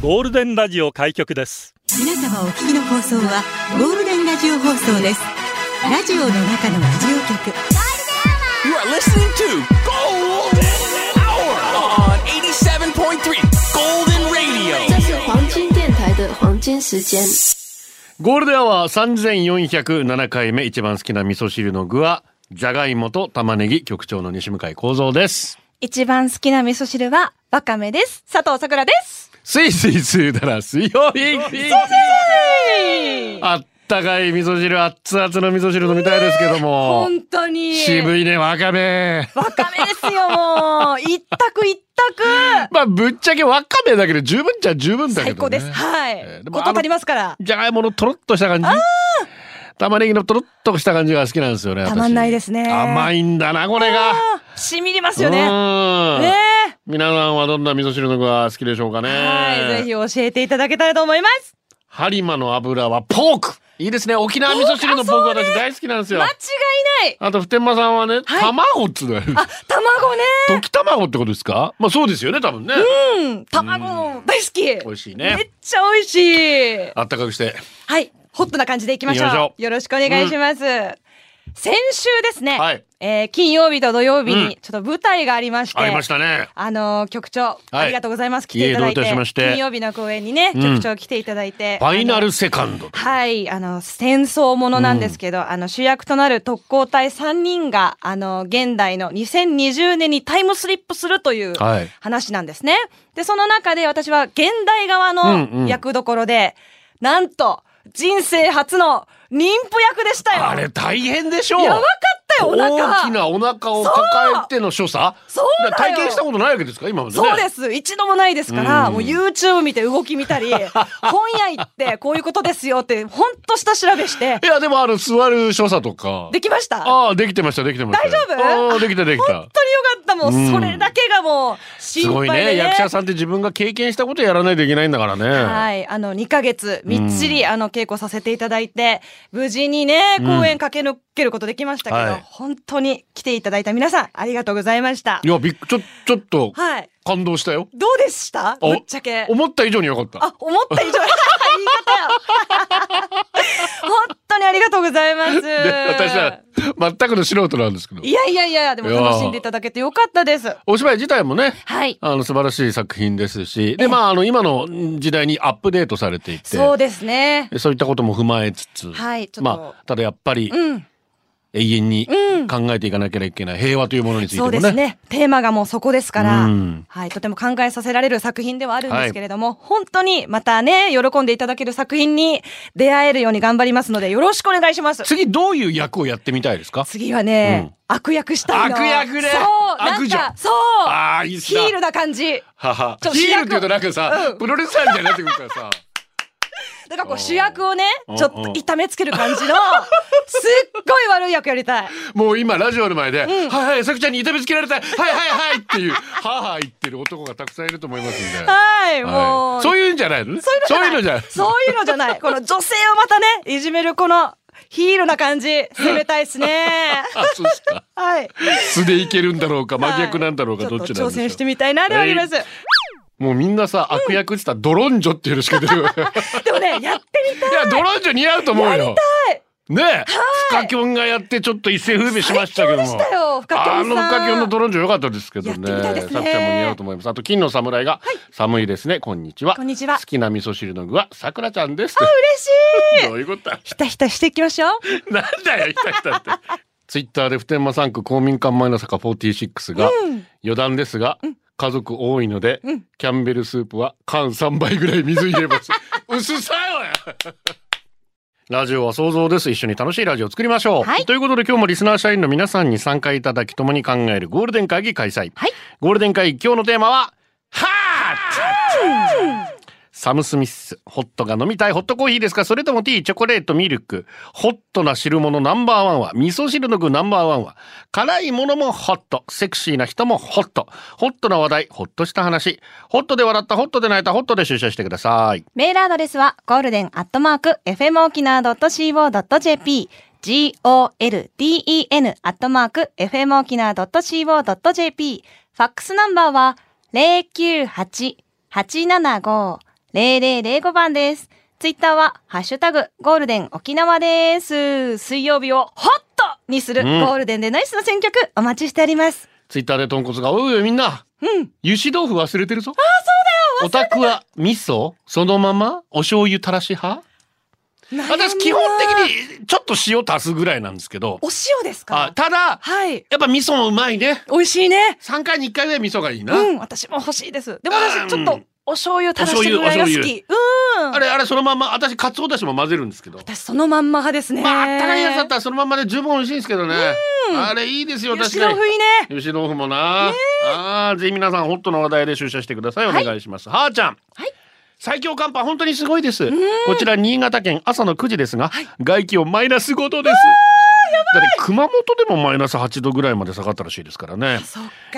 ゴールデンラジオ開局です皆様お聞きの放送はゴールデンラジオ放送ですラジオの中のラジオ局 You are listening to Golden Hour on 87.3 Golden Radio. 这是黄金电台的黄金时间。ゴールデンは3407回目一番好きな味噌汁の具はじゃがいもと玉ねぎ局長の西向井幸三です一番好きな味噌汁はわかめです。佐藤さくらです。スイスイスーだら水曜日あったかい味噌汁熱々の味噌汁飲みたいですけども本当に。渋いねわかめわかめですよ、もう。一択一択。まあぶっちゃけわかめだけど十分っちゃ十分だけどね最高です。はい。えー足りますから。じゃがいものとろっとした感じ玉ねぎのとろっとした感じが好きなんですよね私たまんないですね甘いんだなこれがしみりますよね。うんね皆さんはどんな味噌汁の具が好きでしょうかねはい。ぜひ教えていただけたらと思います。播磨の油はポークいいですね沖縄味噌汁のポーク私大好きなんですよ間違いない。あと普天間さんはね、卵っつうのよあ、卵ね。溶き卵ってことですか？まあそうですよね多分ね、うん。卵大好き。美味しいねめっちゃ美味しい。あったかくしてはい。ホットな感じでいきましょう。ょう。よろしくお願いします。先週ですね、はい。えー金曜日と土曜日うん。にちょっと舞台がありまして、ありましたね。あのー局長、ありがとうございます。来ていただいて。いい金曜日の公演にね、うん。局長来ていただいて。ファイナルセカンドはい、あの、戦争ものなんですけど、あの、主役となる特攻隊3人が、あの、現代の2020年にタイムスリップするというはい。話なんですね。で、その中で私は現代側うんうん。の役どころで、なんと、人生初の妊婦役でしたよ。あれ大変でしょうやばかったよ、お腹。大きなお腹を抱えての所作？そうだよ。体験したことないわけですか？今までね。そうです。一度もないですから、うん。もう YouTube 見て動き見たり、本屋行ってこういうことですよって、ほんと下調べして。い、やでもあの座る所作とか。できました？ああできてましたできてました。大丈夫？ああできたできた。本当によかったもう、うん。それだけがもう心すごいね、ね役者さんって自分が経験したことやらないといけないんだからね。はい。あの、2ヶ月、みっちり、あの、稽古させていただいて、無事にね、公演駆け抜けることできましたけど、はい本当に来ていただいた皆さん、ありがとうございましたい。やびっちょちょっとはい。感動したよどうでした？おぶっちゃけ。思った以上によかったあ、思った以上。本当にありがとうございます。で私は全くの素人なんですけどいやいやいや、でも楽しんでいただけてよかったです。お芝居自体もねはい。あの素晴らしい作品ですしでまああの今の時代にアップデートされていてそうですね。そういったことも踏まえつつ、はいまあただやっぱりうん。永遠にうん。考えていかなければいけない。平和というものについてそうもね。ですね。テーマがもうそこですから、うん。はい、とても考えさせられる作品ではあるんですけれども、本当にまたね、喜んでいただける作品に出会えるように頑張りますので、よろしくお願いします。次どういう役をやってみたいですか？次はね、悪役したいの。悪役ね。そう、なん悪女か、そう、ああいいっすな。ヒールな感じ。はは。ヒールって言うとなんかさ、うん。プロレスラーみたいになってくるからさだからこう主役をねうん、ちょっと痛めつける感じの、すっごい悪い役やりたい。もう今ラジオの前で「はいはいさくちゃんに痛めつけられたいはいはいはい」っていう はあはあ言ってる男がたくさんいると思いますんで。はい、もう。はいそういうんじゃないのねそういうのじゃない。そういうのじゃない。この女性をまたね、いじめるこのヒールな感じ、攻めたいですね。はい。素でいけるんだろうか真逆なんだろうか、はいどっちなんでしょうょっと挑戦してみたいなではあります。もうみんなさ悪役って言ったらドロンジョっていうのしか出てこない でもね、やってみたい。いやドロンジョ似合うと思うよやりたい。ねえ、フカキョンがやってちょっと一世風靡しましたけども。最強でしたよフカキョンさんあのフカキョンのドロンジョ良かったですけどね。さくちゃんも似合うと思います。あと金の侍が、寒いですね。こんにちは。こんにちは好きな味噌汁の具はさくらちゃんです。嬉しい。どういうこと？だ。ひたひたしていきましょう。なんだよひたひたって。ツイッターで普天間産区公民館前の坂46が、余談ですが、家族多いので、キャンベルスープは缶3杯ぐらい水入れます。薄さよや ラジオは想像です。一緒に楽しいラジオを作りましょう。はいということで今日もリスナー社員の皆さんに参加いただき共に考えるゴールデン会議開催。はいゴールデン会議今日のテーマは、ハートサム・スミス、ホットが飲みたいホットコーヒーですか？それともティー、チョコレート、ミルク。ホットな汁物ナンバーワンは、味噌汁の具ナンバーワンは、辛いものもホット、セクシーな人もホット。ホットな話題、ホッとした話。ホットで笑った、ホットで泣いた、ホットで出社してください。メールアドレスは、ゴールデンアットマーク、FM 沖縄 .co.jp、golden アットマーク fm 沖縄 .co.jp ファックスナンバーは098-875 098-875-0005番です。ツイッターはハッシュタグゴールデン沖縄です。水曜日をホットにするゴうんールデンでナイスな選曲お待ちしております。ツイッターで豚骨が、おいおいみんな、うん。油脂豆腐忘れてるぞ。あ、そうだよ。お宅は味噌そのままお醤油たらし派？私基本的にちょっと塩足すぐらいなんですけど。お塩ですあかただ、はい。やっぱ味噌もうまいね。美味しいね。3回に1回ぐらい味噌がいいな。うん、私も欲しいです。でもうん私ちょっとお醤油垂らしてるぐらいが好き。うん。あれ、あれそのまんま、私、かつおだしも混ぜるんですけど。私そのまんま派ですね。まあ、あったかいやつだったらそのまんまで十分美味しいんですけどね。あれいいですよ、油確かに。いいね。油脂豆腐もな。ああ、ぜひ皆さん、ホットの話題で出社してください。お願いします。はーちゃん。はい最強寒波本当にすごいです。こちら新潟県朝の9時ですが、外気温マイナス5度です。だって熊本でもマイナス8度ぐらいまで下がったらしいですからね。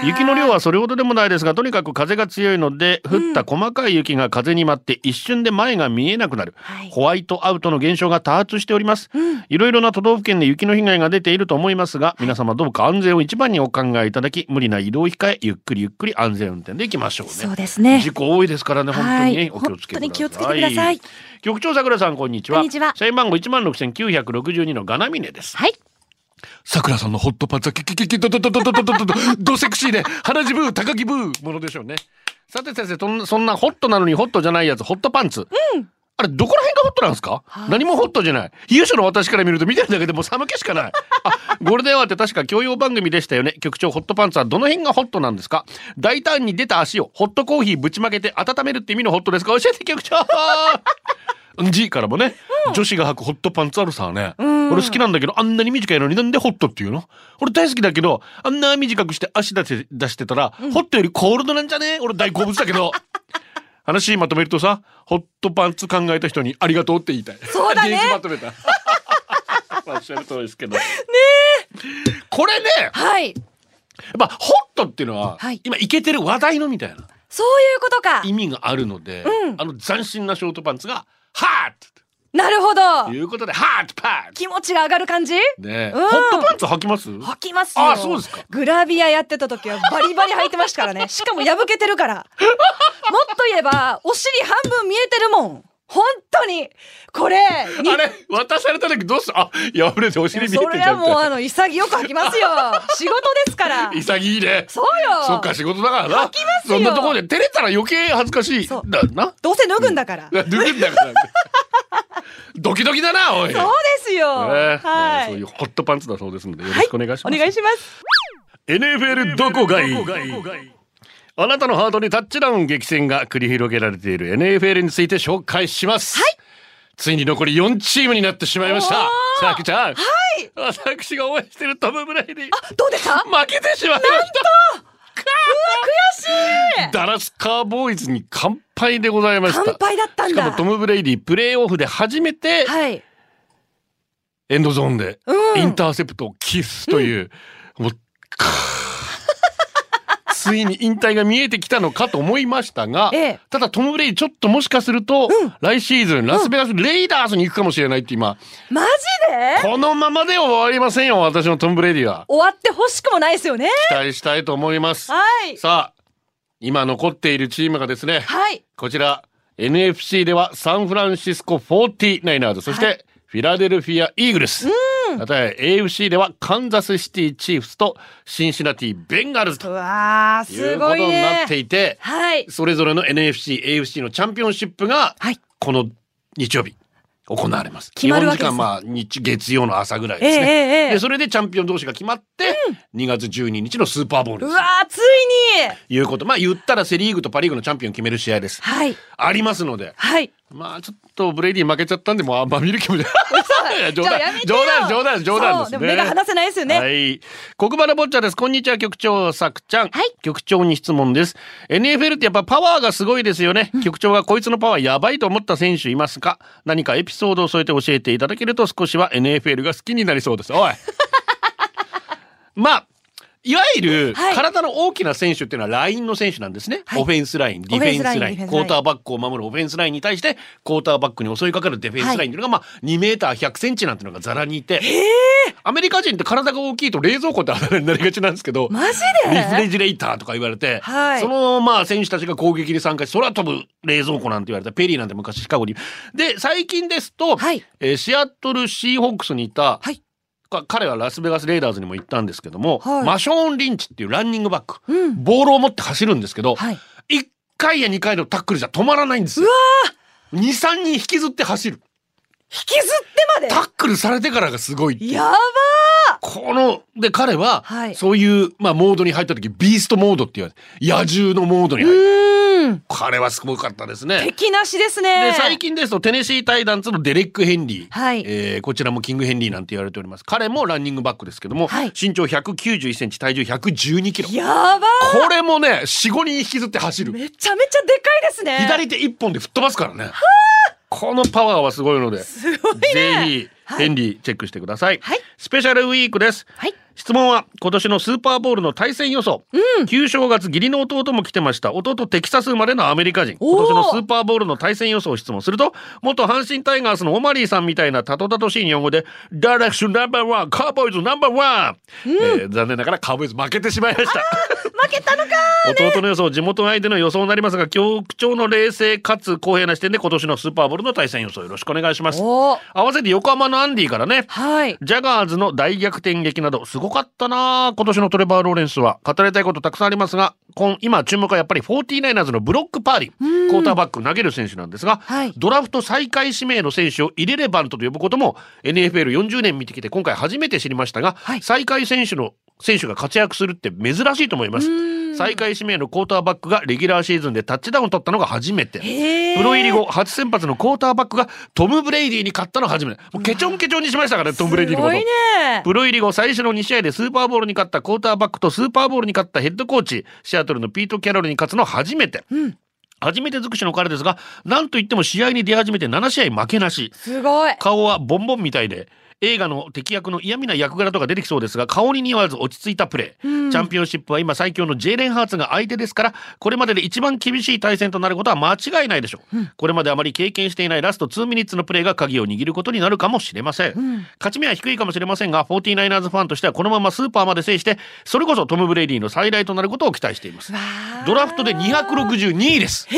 雪の量はそれほどでもないですがとにかく風が強いので降った細かい雪が風に舞って一瞬で前が見えなくなる、はい。ホワイトアウトの現象が多発しております、いろいろな都道府県で雪の被害が出ていると思いますが皆様どうか安全を一番にお考えいただき無理な移動を控えゆっくりゆっくり安全運転で行きましょうね。そうですね。事故多いですからね本当にね、はい。お気をつけください。本当に気をつけてください。局長さくらさんこんにちは。こんにちは。社員番号一万六千九百六十二のガナミネです。はい。さくらさんのホットパンツはキキキキドドドドドドドドドドセクシーで鼻血ブー高木ブーものでしょうねさて先生そんそんなホットなのにホットじゃないやつホットパンツあれどこら辺がホットなんですか何もホットじゃない優秀の私から見ると見てるだけでもう寒気しかないあゴールデンアワーって確か教養番組でしたよね局長ホットパンツはどの辺がホットなんですか大胆に出た足をホットコーヒーぶちまけて温めるって意味のホットですか教えて局長ん。じからもね、女子が履くホットパンツあるさね、俺好きなん。だけどあん。なに短いのになん。でホットっていうの俺大好きだけどあん。な短くして足出して出してたら、ホットよりコールドなん。じゃね俺大好物だけど話まとめるとさホットパンツ考えた人にありがとうって言いたいそうだね現まとめたおっしゃる通りですけどねこれねやっはい。ぱホットっていうのは、はい今イケてる話題のみたいなそういうことか。意味があるので、うん。あの斬新なショートパンツがハーなるほどと。いうことでハートパンツ気持ちが上がる感じ？ね、うんホットパンツ履きます？履きますよ。あそうですかグラビアやってた時はバリバリ履いてましたからね。しかも破けてるから。もっと言えば、お尻半分見えてるもん。本当に。これ、にあれ渡された時どうする？あ破れてお尻見えてそれんじゃんはもうあの、潔く履きますよ。仕事ですから。潔いねそうよ。そっか仕事だからな履きますよそんなところで照れたら余計恥ずかしいそうだな？どうせ脱ぐんだから。脱ぐんだから ドキドキだなおいそうですよ。ねはい。そういうホットパンツだそうですのでよろしくお願いします、お願いします。NFL どこがいい？あなたのハートにタッチダウン激戦が繰り広げられている NFL について紹介します。はい。ついに残り4チームになってしまいました。さきちゃん。はい。私が応援してるトム・ブレイディ。あ、どうでした？負けてしまいました。悔しいダラスカウボーイズに完敗でございました。完敗だったんだ。しかもトム・ブレイディプレーオフで初めてはい。エンドゾーンでうんインターセプトを喫すという、もうかーついに引退が見えてきたのかと思いましたが、ええ。ただトム・ブレイディちょっともしかすると、来シーズンラスベガスレイダースに行くかもしれないって今、マジで？このままでは終わりませんよ私のトム・ブレイディは。終わって欲しくもないですよね。期待したいと思います。はい。さあ今残っているチームがですね、はい。こちら NFC ではサンフランシスコ 49ers そしてフィラデルフィア・イーグルス、また AFC ではカンザスシティ・チーフスとシンシナティ・ベンガルズうとわー、いすうことにごいね。なっていて、はい。それぞれの NFC、AFC のチャンピオンシップがはいこの日曜日行われます。決まるわけです日本時間まあ日月曜の朝ぐらいですね。ええええええでそれでチャンピオン同士が決まって、2月12日のスーパーボールうわー、ついにいうことまあ言ったらセ・リーグとパ・リーグのチャンピオン決める試合です。はい。ありますのではい。まあちょっとブレイディ負けちゃったんでもうあんま見る気もない 冗談冗談冗談冗談ですね目が離せないですよね。はい。国原ボッチャです。こんにちは、局長さくちゃん。はい局長に質問です。NFL ってやっぱパワーがすごいですよね。局長がこいつのパワーやばいと思った選手いますか？何かエピソードを添えて教えていただけると少しは NFL が好きになりそうです。おい。まあ、いわゆるはい。体の大きな選手っていうのはラインの選手なんですね。はい。オフェンスライン、ディフェンスライン、クォーターバックを守るオフェンスラインに対して、クォーターバックに襲いかかるディフェンスラインっていうのが、まあ、2メーター100センチなんていうのがザラにいて、アメリカ人って体が大きいと冷蔵庫ってあだ名になりがちなんですけど、マジで？リフレジレーターとか言われて、はい。そのまあ選手たちが攻撃に参加し空飛ぶ冷蔵庫なんて言われたペリーなんて昔シカゴに。で最近ですと、はい。えーシアトルシーホークスにいた、はい。か彼はラスベガスレイダーズにも行ったんですけども、はい。マーショーン・リンチっていうランニングバック、うん。ボールを持って走るんですけど、はい。1回や2回のタックルじゃ止まらないんですよ。23人引きずって走る。引きずってまで？タックルされてからがすごいやばこの、で、彼は、はい。そういう、まあ、モードに入った時、 beast mode って言われて、野獣のモードにー入る。うーん彼はすごかったですね。敵なしですねで、最近ですと、テネシー・タイタンズのデレック・ヘンリー。はいえーこちらもキング・ヘンリーなんて言われております。彼もランニングバックですけども、はい身長191センチ、体重112キロ。やばこれもね、4、5人引きずって走る。めちゃめちゃでかいですね左手一本で吹っ飛ばすからね。このパワーはすごいので、すごいねぜひ、はいヘンリーチェックしてください。はいスペシャルウィークです。はい質問は今年のスーパーボールの対戦予想、旧正月義理の弟も来てました。弟テキサス生まれのアメリカ人。今年のスーパーボールの対戦予想を質問すると元阪神タイガースのオマリーさんみたいなたどたどしい日本語で「ダイレクションナンバーワンカーボーイズナンバーワン」えー残念ながらカーボーイズ負けてしまいました負けたのか弟の予想地元相手の予想になりますが局長の冷静かつ公平な視点で今年のスーパーボールの対戦予想よろしくお願いします。合わせて横浜のアンディからね。はい。ジャガーズの大逆転劇などすごかったなあ今年のトレバー・ローレンスは。語りたいことたくさんありますが今今注目はやっぱり 49ers のブロックパーリー。クォーターバック投げる選手なんですが、はい。ドラフト最下位指名の選手をイレレバントと呼ぶことも NFL40 年見てきて今回初めて知りましたが、はい。最下位指名の選手が活躍するって珍しいと思います。最下位指名のクォーターバックがレギュラーシーズンでタッチダウン取ったのが初めて。プロ入り後初先発のクォーターバックがトム・ブレイディに勝ったのが初めて。もうケチョンケチョンにしましたからねトム・ブレイディのこと。すごいねプロ入り後最初の2試合でスーパーボールに勝ったクォーターバックとスーパーボールに勝ったヘッドコーチシアトルのピート・キャロルに勝つの初めて、初めて尽くしの彼ですがなんといっても試合に出始めて7試合負けなし。すごい。顔はボンボンみたいで映画の敵役の嫌味な役柄とか出てきそうですが顔に似合わず落ち着いたプレー、チャンピオンシップは今最強のジェイレン・ハーツが相手ですからこれまでで一番厳しい対戦となることは間違いないでしょう、これまであまり経験していないラスト2 minutes のプレーが鍵を握ることになるかもしれません、勝ち目は低いかもしれませんが 49ers ファンとしてはこのままスーパーまで制してそれこそトム・ブレイディの再来となることを期待しています。ドラフトで262位です。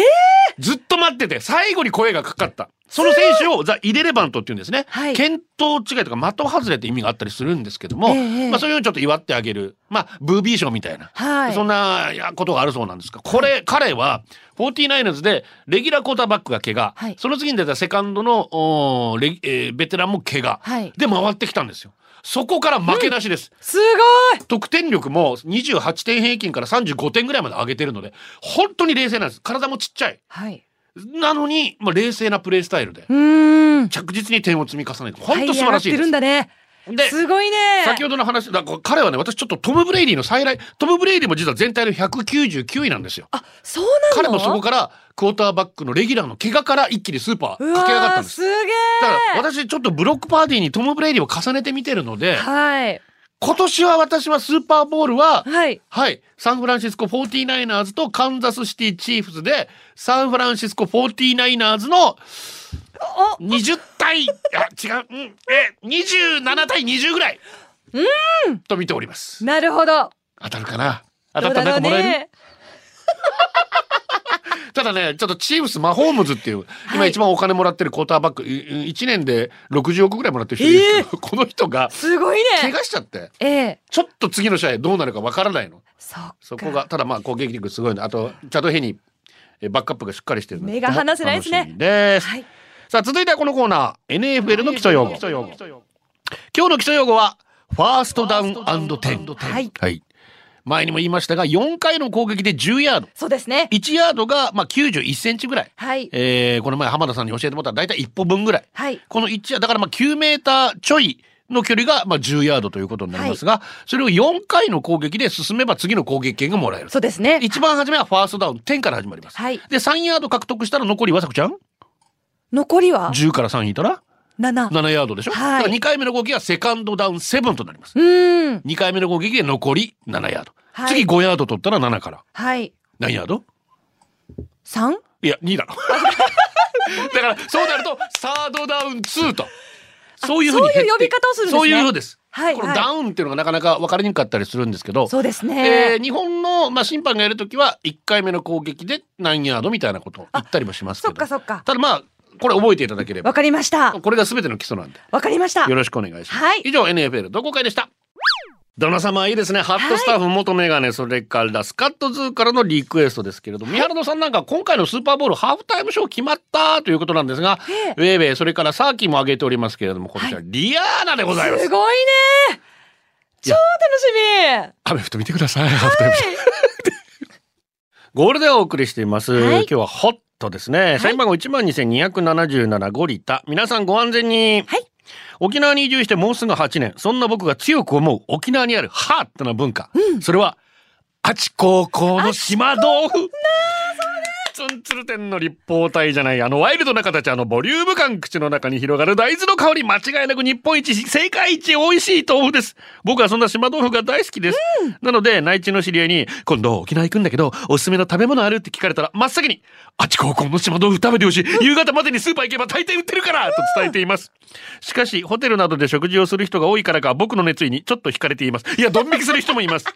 ずっと待ってて最後に声がかかったその選手をザ・イレレバントっていうんですね、はい。見当違いとか的外れって意味があったりするんですけども、ええまあ、そういうのをちょっと祝ってあげる、まあ、ブービー賞みたいな、はい。そんなことがあるそうなんですがこれ、彼は 49ers でレギュラークォーターバックが怪我、はい。その次に出たセカンドのおーレギえーベテランも怪我、はい。で回ってきたんですよ。そこから負けなしです。すごい。得点力も28点平均から35点ぐらいまで上げてるので本当に冷静なんです。体もちっちゃい。はいなのに、まあ、冷静なプレースタイルでうーん。着実に点を積み重ねて本当素晴らしいです。るんだね。ですごいね。先ほどの話だから彼はね私ちょっとトム・ブレイディの再来トム・ブレイディも実は全体の199位なんですよ。あそうなの？彼もそこからクォーターバックのレギュラーの怪我から一気にスーパーう駆け上がったんです。すげえだから私ちょっとブロック・パーディーにトム・ブレイディを重ねて見てるのではい今年は私はスーパーボールははいはい。サンフランシスコ 49ers とカンザスシティチーフズで、サンフランシスコ 49ers の20対、あ、違う、うん、え、27対20ぐらい。うん。と見ております。なるほど当たるかな？当たったらなんかもらえる、ねただね、ちょっとチーフスマホームズっていう、今一番お金もらってるクォーターバック、1年で60億ぐらいもらってる人いるんですけど、この人がすごいね。怪我しちゃって、ええ。ちょっと次の試合どうなるかわからないの。そこがただまあ攻撃力すごいの。あとチャドヘニーえバックアップがしっかりしてるので。目が離せないですね。です、はい。さあ続いてはこのコーナー。NFL の基礎用語。今日の基礎用語はファーストダウンテン。はい。はい前にも言いましたが4回の攻撃で10ヤード。そうですね。1ヤードがまあ91センチぐらい、はい。えーこの前浜田さんに教えてもらったら大体1歩分ぐらい。はい。この1ヤードだからまあ9メーターちょいの距離がまあ10ヤードということになりますが、それを4回の攻撃で進めば次の攻撃権がもらえるそうですね。一番初めはファーストダウン10から始まります。はい。で3ヤード獲得したら残りはさくちゃん？残りは？10から3引いたら？7。7ヤードでしょ、はいだから2回目の攻撃はセカンドダウン7となります。うん。2回目の攻撃で残り7ヤード。はい次5ヤード取ったら7から。はい。何ヤード？3? いや、2だろ。だから、そうなると、サードダウン2と。そういうふうにそういう呼び方をするんですねそういうふうです。はいはいこのダウンっていうのがなかなか分かりにくかったりするんですけど、そうですえね。ー日本の、まあ、審判がやるときは、1回目の攻撃で何ヤードみたいなことを言ったりもしますけど。そっかそっか。ただまあ、これ覚えていただければわ。かりました。これが全ての基礎なんで。わかりましたよ。ろしくお願いします。はい以上 NFL 同好会でした。旦那様いいですね。ハットスタッフ元メガネ、それからスカットズーからのリクエストですけれども、三原野さんなんか今回のスーパーボールハーフタイムショー決まったということなんですが、ウェーウェイ、それからサーキーも挙げておりますけれども、こちら、リアーナでございます。すごいね。超楽しみ。アメフト見てください。ハーフタイムショー。ゴールでお送りしています。はい今日はホットですね。社員番号12,277ゴリタ。皆さんご安全に。はい沖縄に移住してもうすぐ8年。そんな僕が強く思う沖縄にあるハートな文化。それは、あち高校の島豆腐。ツンツル店の立方体じゃない、あのワイルドな形、あのボリューム感口の中に広がる大豆の香り、間違いなく日本一、世界一美味しい豆腐です。僕はそんな島豆腐が大好きです。なので、内地の知り合いに、今度沖縄行くんだけど、おすすめの食べ物あるって聞かれたら、真っ先に、あっち高校の島豆腐食べてほしい。夕方までにスーパー行けば大抵売ってるからと伝えています。しかし、ホテルなどで食事をする人が多いからか、僕の熱意にちょっと惹かれています。いや、ドン引きする人もいます。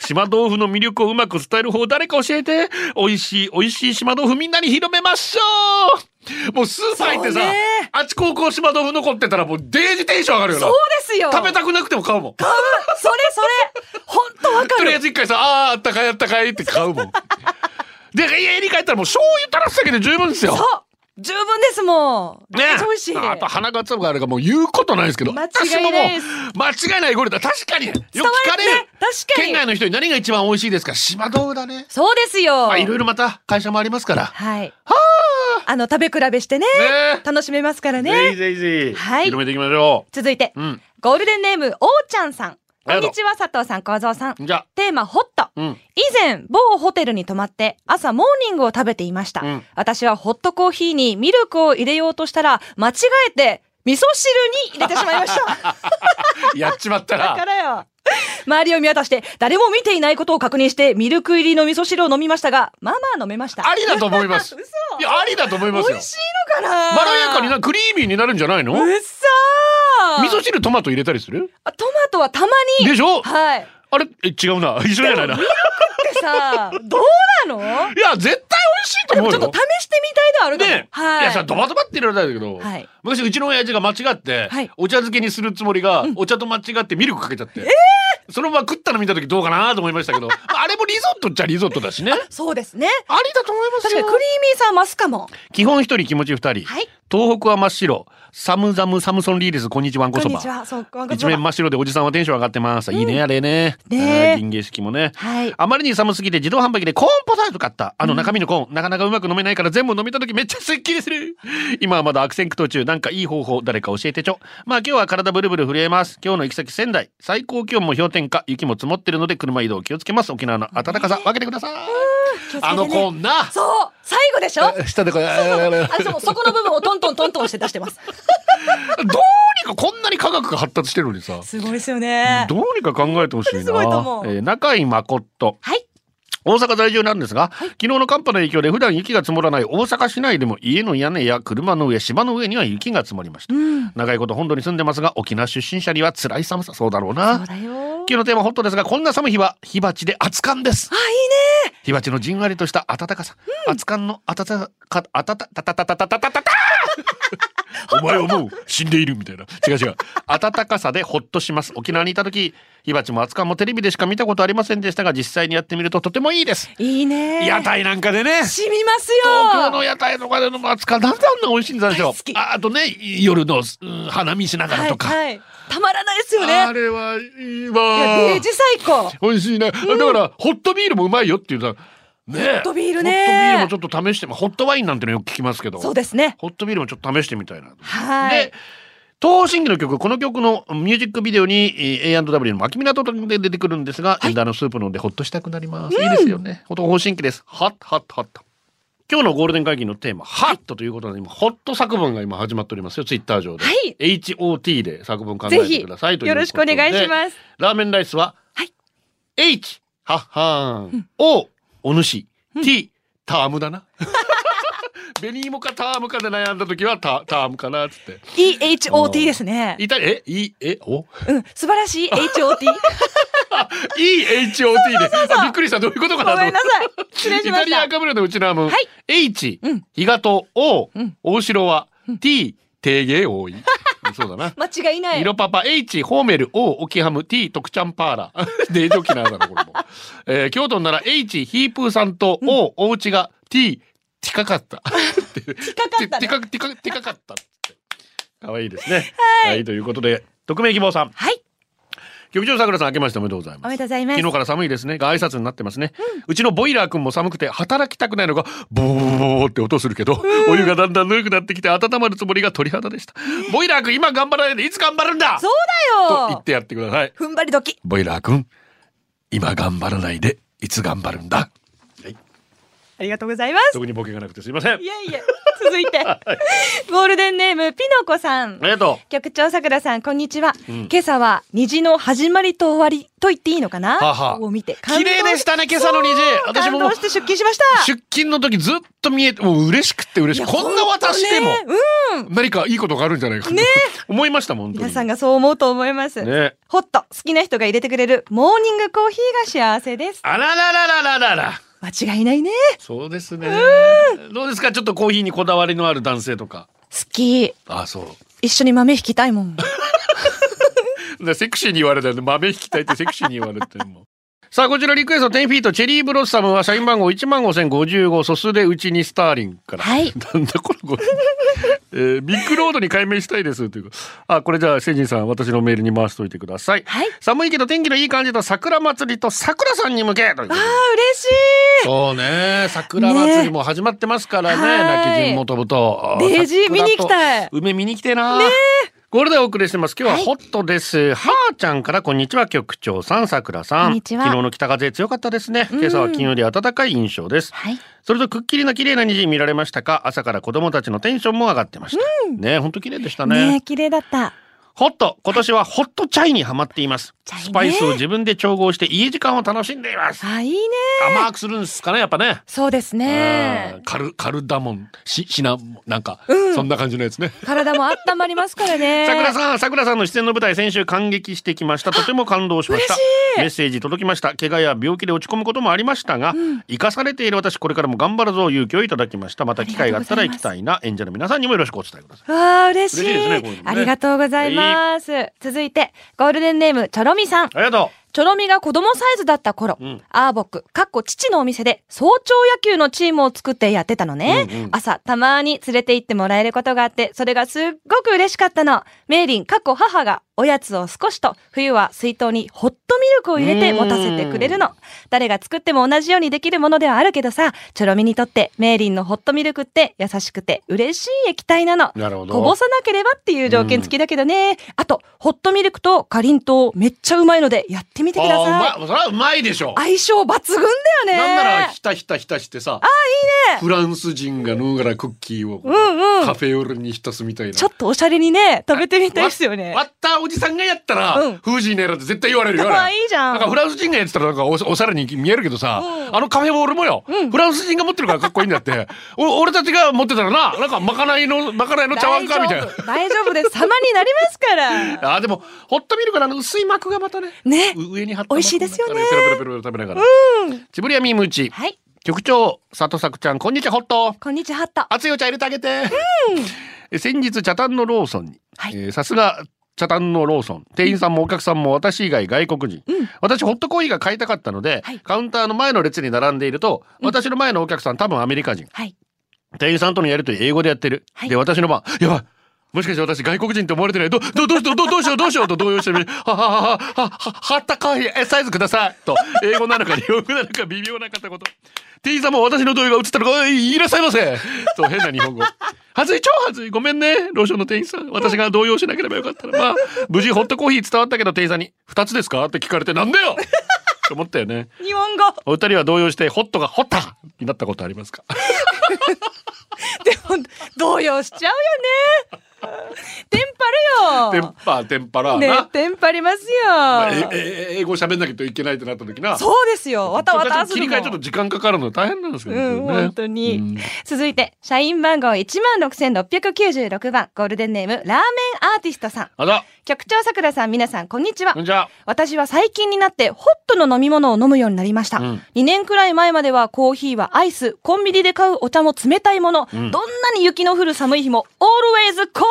島豆腐の魅力をうまく伝える方、誰か教えて。美味しい、美味しい島豆腐みんなに広めましょうもうスーパー行ってさあっち高校島豆腐残ってたらもうデージテンション上がるよなそう。ですよ。食べたくなくても買うもん。それそれ。本当わかとりあえる。ず一回さ、あーあったかいあったかいって買うもん。で、家に帰ったらもう醤油垂らすだけで十分ですよ。そう。十分ですもん。ね美味しい。あと鼻がつぶがあるからもう言うことないですけど。間違いないです間違いないゴリラ。確かに。よく聞かれる。るね確かに県外の人に何が一番美味しいですか？島豆腐だね。そうですよ。まあいろいろまた会社もありますから。はい。あの食べ比べしてね。ね楽しめますからぜひね。ぜひぜひ。はい広めていきましょ続いて、う。うん。ゴールデンネームおーちゃんさん。こんにちは佐藤さん、小僧さん。じゃあ、テーマホット。うん。以前、某ホテルに泊まって朝モーニングを食べていました。うん私はホットコーヒーにミルクを入れようとしたら、間違えて味噌汁に入れてしまいました。やっちまった。だかららよ。周りを見渡して、誰も見ていないことを確認して、ミルク入りの味噌汁を飲みましたが、まあまあ飲めました。ありだと思います。嘘いや、ありだと思いますよ美味。しいのかなまろやかにな、クリーミーになるんじゃないの？うっそー味噌汁トマト入れたりする？あトマトはたまに。でしょ？はい。あれ？え違うな。一緒じゃないな。どうなの？や、絶対美味しいと思うちょっと。試してみたいではある。ねはい。いやさ、ドバドバって入れられたんだけど、はい昔うちの親父が間違って、はいお茶漬けにするつもりが、お茶と間違ってミルクかけちゃって、そのまま食ったの見た時どうかなと思いましたけど、まああれもリゾットっちゃリゾットだしね。そうですね。ありだと思いますよクリーミーさ増すかも。基本一人気持ち二人、はい東北は真っ白サムザムサムソンリーレスこんにちはんこそば一面真っ白でおじさんはテンション上がってます、いいねあれねね銀芸式もねはい。あまりに寒すぎて自動販売機でコーンポタート買った。あの中身のコーン、なかなかうまく飲めないから全部飲めた時めっちゃスッキリする。今はまだ悪戦苦闘中。なんかいい方法誰か教えてちょ。まあ今日は体ブルブル震えます。今日の行き先仙台。最高気温も氷点下。雪も積もってるので車移動気をつけます。沖縄の暖かさ分けてください。あのコーンな。そう最後でしょ？あ、下でこれ、そう、そこの部分をトントントントンして出してます。どうにかこんなに科学が発達してるのにさ。すごいですよね。どうにか考えてほしいな。すごいと思うえー中井誠。はい。大阪在住なんですが、昨日の寒波の影響で普段雪が積もらない大阪市内でも家の屋根や車の上、芝の上には雪が積もりました。うん。長いこと本土に住んでますが、沖縄出身者には辛い寒さ、そうだろうな。今日のテーマホットですが、こんな寒い日は火鉢で熱燗ですあ、。いいね。火鉢のじんわりとした暖かさ。熱燗の温か、あたたたたたたたたたたたお前はもう死んでいるみたいな。違う違う。暖かさでホッとします。沖縄にいた時、火鉢も熱燗もテレビでしか見たことありませんでしたが、実際にやってみるととてもいいです。いいね。屋台なんかでね。染みます東京よ。の屋台とかで飲む熱燗なんであんな美味しいんでしょ大好きああとね夜の、うん花見しながらとか、はい、はい。たまらないですよね。あれはいいわデージ最高。美味しいね、だからホットビールもうまいよっていうさねホットビールねホットビールもちょっと試してホットワインなんてのよく聞きますけどそうですね。ホットビールもちょっと試してみたいなはい。で東方神起の曲この曲のミュージックビデオにえー A&W の牧港で出てくるんですが、エンダーのスープ飲んでホッとしたくなります、いいですよね東方神起ですハッハッハッと今日のゴールデン会議のテーマ、ハットということで、今、ホット作文が今始まっておりますよ、ツイッター上で。はい HOT で作文考えてくださいとい。よろしくお願いします。ラーメンライスは、はい。H、はっはーん。O、お主。T、タームだな。紅芋かタームかで悩んだ時はタタームかなっつって。EHOT ですね。イタリえ、い、え、お？うん、素晴らしい HOT。?EHOT で。あびっくりした。どういうことかなごめんなさい。失礼しイました。タリアかぶれのうちなむ、はい H、うん日がと O、うん大城は、T、定芸多い。そうだな。間違いない。色パパ H ホーメル O オキハム T 特ちゃんパーラー デージョキナーだなこれも、えー、京都なら H ヒープーさんと O、おうちが T ティカかったかかったね。ティカティカティカかったって可愛いですねはい、ということで匿名希望さんはい。局長さくらさん明けましておめでとうございます。おめでとうございます。昨日から寒いですね。が挨拶になってますね、うちのボイラーくんも寒くて働きたくないのがボーボーって音するけど、お湯がだんだんぬるくなってきて温まるつもりが鳥肌でした、ボイラーくん今頑張らないで。いつ頑張るんだ？そうだよ。と言ってやってください。踏ん張り時。ボイラーくん今頑張らないで。いつ頑張るんだ？ありがとうございます。特にボケがなくてすいませんいやいや、続いて。ゴールデンネーム、ピノコさんあ。りがと局長さくらさん、こんにちは。うん今朝は虹の始まりと終わりと言っていいのかな？ははを見て綺麗でしたね今朝の虹私もして出勤しました。出勤の時ずっと見えてもう嬉しくて嬉しいいやこんな私でもねうん。何かいいことがあるんじゃないかと 思いましたもん皆さんがそう思うと思います。ねホット、好きな人が入れてくれるモーニングコーヒーが幸せです。あららららららら間違いないね。そうですね。どうですか？ちょっとコーヒーにこだわりのある男性とか。好き。あそう。一緒に豆引きたいもん。でセクシーに言われたよね。豆引きたいってセクシーに言われてもさあこちらリクエスト10フィートチェリーブロッサムは社員番号1万5055素数でうちにスターリンから、はい。なんだこれこれ、えービッグロードに改名したいですというあこれじゃあセジンさん私のメールに回しておいてください、はい。寒いけど天気のいい感じと桜祭りと桜さんに向けああ、嬉しい。そうね。桜祭りも始まってますからね。ね泣き人も飛ぶと。デージ桜と見に行きたい。梅見に来てなこれでお送りしてます。今日はホットです、はーちゃんからこんにちは。局長さんさくらさん。こんにちは。昨日の北風強かったですね。今朝は金曜日暖かい印象です。はい。それとくっきりな綺麗な虹見られましたか？朝から子供たちのテンションも上がってました、ね本当綺麗でしたね。ねえ、綺麗だった。ホット今年はホットチャイにハマっています、チャイねスパイスを自分で調合して家時間を楽しんでいますあ、いいね。甘くするんですかねやっぱねそうですあねー。カルカルダモンしシナなんか、うんそんな感じのやつね体も温まりますからね。さくらさん、さくらさんの出演の舞台先週感激してきました。とても感動しました嬉しい。メッセージ届きました。怪我や病気で落ち込むこともありましたが、生かされている私これからも頑張るぞ勇気をいただきました。また機会があったら行きたいな。演者の皆さんにもよろしくお伝えください。わあ、嬉しい。ですねねありがとうございます。続いて、ゴールデンネーム、チョロミさん。ありがとチョロミが子供サイズだった頃、うんアーボック、かっこ父のお店で早朝野球のチームを作ってやってたのね。うんうん朝、たまに連れて行ってもらえることがあって、それがすっごく嬉しかったの。メイリン、かっこ母がおやつを少しと、冬は水筒にホットミルクを入れて持たせてくれるの。誰が作っても同じようにできるものではあるけどさ、チョロミにとってメイリンのホットミルクって優しくて嬉しい液体なの。う。なるほど。こぼさなければっていう条件付きだけどね。あと、ホットミルクとかりんとうめっちゃうまいのでやってみてください。まい。それはうまいでしょ。相性抜群だよね。なんならひたひたひたしてさ。あいいね。フランス人がぬがらクッキーをうんうんカフェオレに浸すみたいな。ちょっとおしゃれにね、食べてみたいですよね。割ったおじさんがやったら、うんフージー狙って絶対言われるよ。あれああ、いいじゃん。なんかフランス人がやってたらなんかおおしゃれに見えるけどさ、うんあのカフェボールもよ、うんフランス人が持ってるからかっこいいんだって。お俺たちが持ってたらな、なんかまかないの、まかないの茶碗かみたいな大。丈夫です。様になりますから。あーでもホットミルクのあの薄い膜がまたねね。う上に貼った美味しいですよね。ペロペロペロペロ食べながら、ちぶりやみームーチ。はい。局長佐藤作ちゃんこんにちはホット。こんにちは、ハット。熱いお茶入れてあげて、え 先日茶炭のローソンに、はい。えーさすが茶炭のローソン。店員さんもお客さんも私以外外国人、うん。私ホットコーヒーが買いたかったので、はい。カウンターの前の列に並んでいると、私の前のお客さん多分アメリカ人。はい。店員さんとのやりとり英語でやってる、はい。で私の番。やばいもしかして私外国人って思われてない？どどどうしよう？どどうしよう？どうしよう？と動揺してみる。はははははははったかいえサイズください。と。英語なのか日本語なのか微妙な片言。店員さんも私の動揺が映ったのか？いいらっしゃいませ。と変な日本語。はずい超はずい。ごめんね。ローションの店員さん。私が動揺しなければよかったら。まあ無事ホットコーヒー伝わったけど店員さんに「二つですか?」って聞かれてなんだよ？と思ったよね。日本語。お二人は動揺してホットがホッタになったことありますか？でも、動揺しちゃうよね。テンパるよ。テンパテンパラーねな。、テンパりますよ。まあええ英語喋んなきゃいけないってなった時な。そうですよ。わたわた切り替えちょっと時間かかるの大変なんですけどうん、ね。本当に。うん続いて、社員番号16,696番、ゴールデンネーム、ラーメンアーティストさん。あら、局長さくらさん、皆さん、こんにちはこん。にちは。私は最近になって、ホットの飲み物を飲むようになりました。うん2年くらい前までは、コーヒーはアイス、コンビニで買うお茶も冷たいもの、うんどんなに雪の降る寒い日も、always cold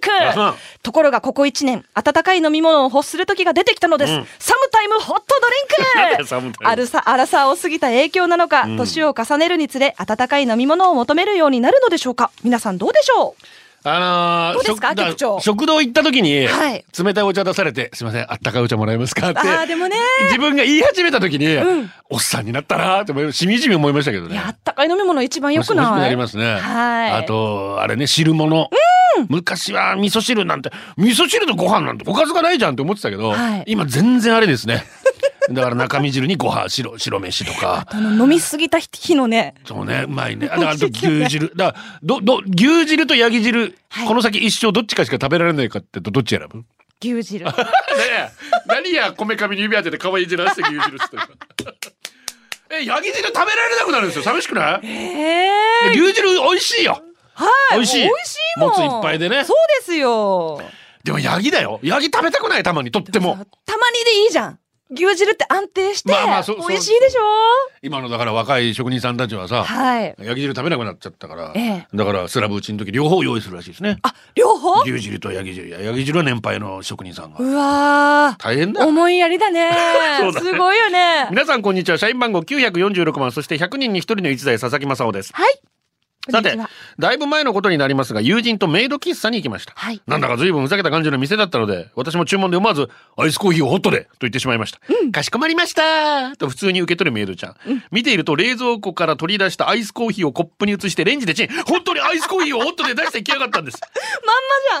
drink! あそうところがここ1年、温かい飲み物を欲する時が出てきたのです。うん。サムタイムホットドリンク! だよサムタイム。あるさ、荒さを過ぎた影響なのか、ん。年を重ねるにつれ、温かい飲み物を求めるようになるのでしょうか？皆さんどうでしょう？あのーどうですか局長？食堂行った時に、はい冷たいお茶出されて、すいません、あったかいお茶もらえますかって。あーでもね自分が言い始めた時に、おっさんになったなーってしみじみ思いましたけどね。あったかい飲み物一番良くない？ますね。はいあと、あれね、汁物。昔は味噌汁なんて、味噌汁とご飯なんておかずがないじゃんって思ってたけど、はい今全然あれですね。だから中身汁にご飯、白、白飯とか。あの、飲みすぎた日のね、そうね、うまいね。あだからあと 牛汁。だから、ど、ど、牛汁とヤギ汁、はいこの先一生どっちかしか食べられないかってどどっち選ぶ？ね牛汁。え。何や、こめかみに指当てて可愛い汁出して牛汁っつってる え、ヤギ汁食べられなくなるんですよ。寂しくない？ええで牛汁美味しいよ。はい。美味しい美味しいもん。もついっぱいでねそうですよ。でもヤギだよ。ヤギ食べたくないたまにとっても。たまにでいいじゃん。牛汁って安定して、まあまあそうそう美味しいでしょ？今のだから若い職人さんたちはさ、はい。ヤギ汁食べなくなっちゃったから、ええだからスラブ打ちの時両方用意するらしいですね。あ、両方？牛汁とヤギ汁や、ヤギ汁は年配の職人さんが。うわー。大変だ。思いやりだね そうだねすごいよね。皆さんこんにちは。社員番号946番、そして100人に1人の一代佐々木正夫です。はい。さてだいぶ前のことになりますが、友人とメイド喫茶に行きました。はいなんだか随分ふざけた感じの店だったので、私も注文で思わず、アイスコーヒーをホットで、と言ってしまいました。かしこまりましたと普通に受け取るメイドちゃん。見ていると冷蔵庫から取り出したアイスコーヒーをコップに移してレンジでチン。本当にアイスコーヒーをホットで出してきやがったんです。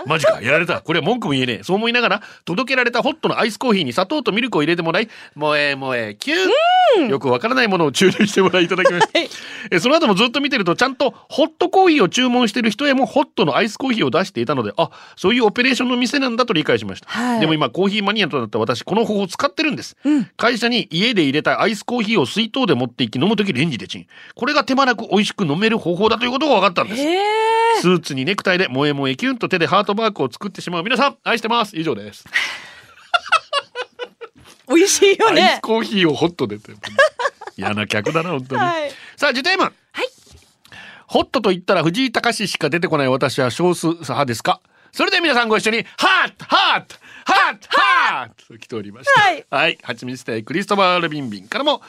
まんまじゃん。マジか、やられた。これは文句も言えねえ。そう思いながら、届けられたホットのアイスコーヒーに砂糖とミルクを入れてもらい、もえもえ、キューよくわからないものを注入してもらいいただきました。はいえその後もずっと見てると、ちゃんとホットコーヒーを注文してる人へもホットのアイスコーヒーを出していたので、あ、そういうオペレーションの店なんだと理解しました。はいでも今、コーヒーマニアとなった私、この方法を使ってるんです。会社に家で入れたアイスコーヒーを水筒で持っていき飲むときレンジでチン。これが手間なく美味しく飲める方法だということが分かったんです。ええスーツにネクタイで萌え萌えキュンと手でハートマークを作ってしまう皆さん愛してます以上です、美味しいよねス。コーヒーをホットでって嫌な客だな本当に、はいさあジュテームはいホットと言ったら藤井隆しか出てこない私は少数派ですか？それでは皆さんご一緒にハートハートハートハートと来ておりました。はい。はい。はちみつ亭クリストファー・ルビンビンからも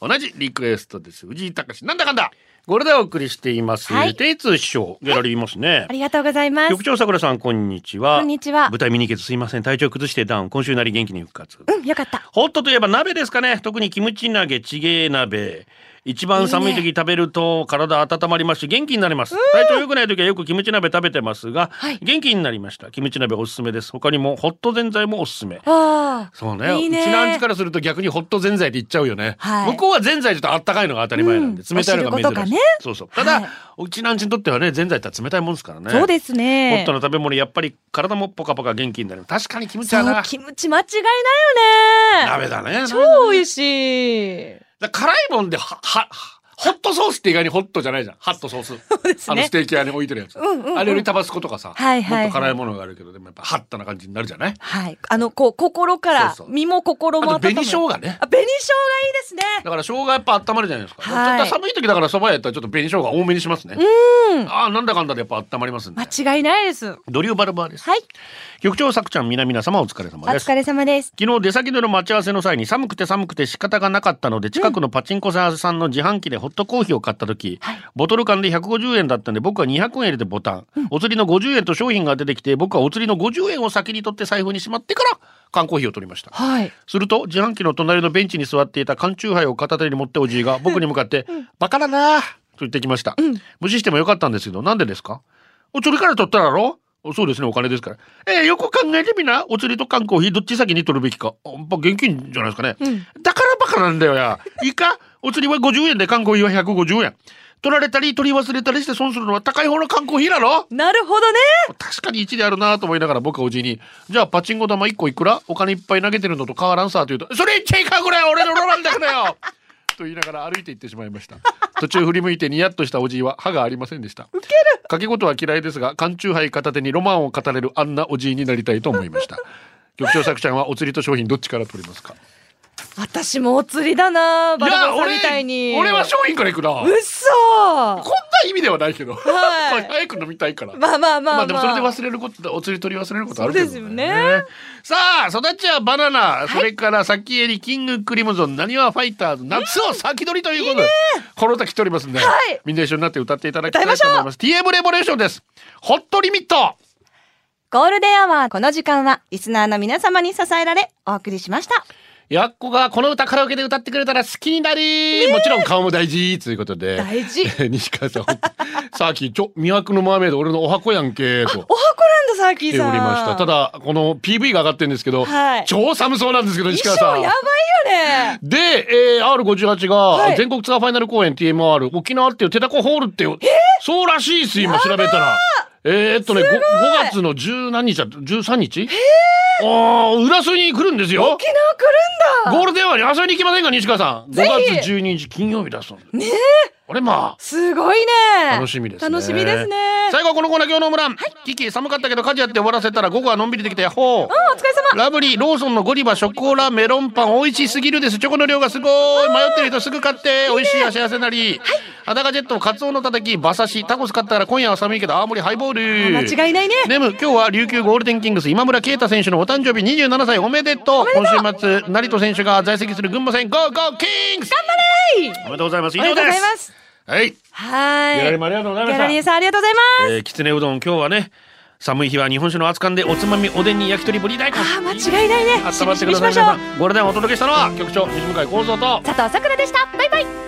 同じリクエストです。藤井隆なんだかんだ！これでお送りしています、はい。テイツ師匠ギャラリーいますね、ありがとうございます。局。長さくらさんこんにちは。こんにちは。舞台見に行けずすいません。体調崩してダウン。今週なり元気に復活、うん、よかった。ホットといえば鍋ですかね。特にキムチ投げチゲ鍋一番寒い時食べると体温まりますし元気になります。体調良くない時はよくキムチ鍋食べてますが、はい。元気になりました。キムチ鍋おすすめです。他にもホットぜんざいもおすすめ。ああ。そうね。いいね。うちのアンチからすると逆にホットぜんざいって言っちゃうよね、はい。向こうはぜんざいちょっとあったかいのが当たり前なんで、うん冷たいのが珍しい、ねそうそう。ただ、はいうちのアンチにとってはねぜんざいって冷たいもんですからね。そうですホねット。の食べ物やっぱり体もポカポカ元気になる。確かにキムチはな、キムチ間違いないよね。鍋だね。超美味しい。辛いもんでははホットソースって意外にホットじゃないじゃんハットソースそうですあのスね。テーキ屋に置いてるやつ、うんうんうんあれよりタバスコとかさ、はいはいはいもっと辛いものがあるけどでもやっぱハットな感じになるじゃない？はい。あの、こう、心から、そうそう身も心もあと紅生姜。姜ねあ、紅生姜いいですね。だから生姜やっぱ温まるじゃないですか、はいちょっと寒い時だからそば屋やったらちょっと紅生姜多めにしますねうん。ああなんだかんだでやっぱ温まりますんで間違いないです。ドリューバルバーです、はい。局長さくちゃん皆々様お疲れ様ですお疲れ様です。昨日出先での待ち合わせの際に寒くて寒くて仕方がなかったので近くのパチンコ屋さんの自販機でホットコーヒーを買った時、はい。ボトル缶で150円だったんで僕は200円入れてボタン、お釣りの50円と商品が出てきて僕はお釣りの50円を先に取って財布にしまってから缶コーヒーを取りました。はい。すると自販機の隣のベンチに座っていた缶チューハイを片手に持っておじいが僕に向かって「バカだな」と言ってきました、無視してもよかったんですけどなんでですか？お釣りから取っただろ？そうですねお金ですから。えーよく考えてみな。お釣りと缶コーヒーどっち先に取るべきか。やっぱ現金じゃないですかね、だからバカなんだよや。いいか？お釣りは50円で缶コーヒーは150円。取られたり取り忘れたりして損するのは高い方の缶コーヒーだろなるほどね。確かに1であるなと思いながら僕はおじいに「じゃあパチンコ玉1個いくらお金いっぱい投げてるのと変わらんさ」と言うと「それ言っちゃいかんぐらい俺のロマンだからよ! 」と言いながら歩いて行ってしまいました。途中振り向いてニヤッとしたおじいは歯がありませんでした。掛け事は嫌いですが缶チューハイ片手にロマンを語れるあんなおじいになりたいと思いました。局長作ちゃんはお釣りと商品どっちから取りますか？私もお釣りだな。バラバラみたいに。俺は商品から行くな。こんうっそな意味ではないけど、はい。早く飲みたいから。まあまあまあまあ。まあでもそれで忘れることお釣り取り忘れることあるけどそうですよね。さあ育ちはバナナ、それから先襟キングクリムゾンなにわファイターズ。夏を先取りということで、この歌来ておりますんで、はい。みんな一緒になって歌っていただきたいと思います。TM レボリューションです。 HOT LIMIT。ゴールデンアワーこの時間はリスナーの皆様に支えられお送りしました。やっこがこの歌カラオケで歌ってくれたら好きになる、もちろん顔も大事ということで大事。西川さんさっきちょ魅惑のマーメイド俺のお箱やんけと。お箱なんだ、サーキーさん。おりました。ただこの PV が上がってるんですけど、はい。超寒そうなんですけど西川さん。やばいよね。で、えー、R58 がはい。全国ツアーファイナル公演 TMR 沖縄っていう手だこホールっていうそうらしいです今調べたらえー、っとね 5, 5月の10何日だ13日？ああ浦添に来るんですよ。沖縄来るんだ。ゴールデンはに遊びに行きませんか西川さん。5ぜひ。月12日金曜日だそうねえ。あれまあ。すごいね。楽しみですね。楽しみですね。最後はこのコーナー今日のホームラン、キキ寒かったけど家事やって終わらせたら午後はのんびりできたヤッホー。お疲れ様。ラブリーローソンのゴディバショコラメロンパン美味しすぎるです。チョコの量がすごい。迷ってる人すぐ買って。美味しいや幸せなり裸ジェットカツオのたたき馬刺しタコス買ったから今夜は寒いけど青森ハイボール間違いないね。ネム今日は琉球ゴールデンキングス今村啓太選手のお誕生日27歳おめでとう今週末成戸選手が在籍する群馬戦ゴーゴーキングスはい。おめでとうございます以ありがとうご上ですざいます。はいはい。ギャラリーもありがとうございましたギャラリーさんありがとうございます。えー、きつねうどん今日はね寒い日は日本酒の熱燗でおつまみおでんに焼き鳥ぶり大根あー間違いないね。温まってください皆しましょうさんゴールデンをお届けしたのは局長西向井幸三と佐藤さくらでした。バイバイ。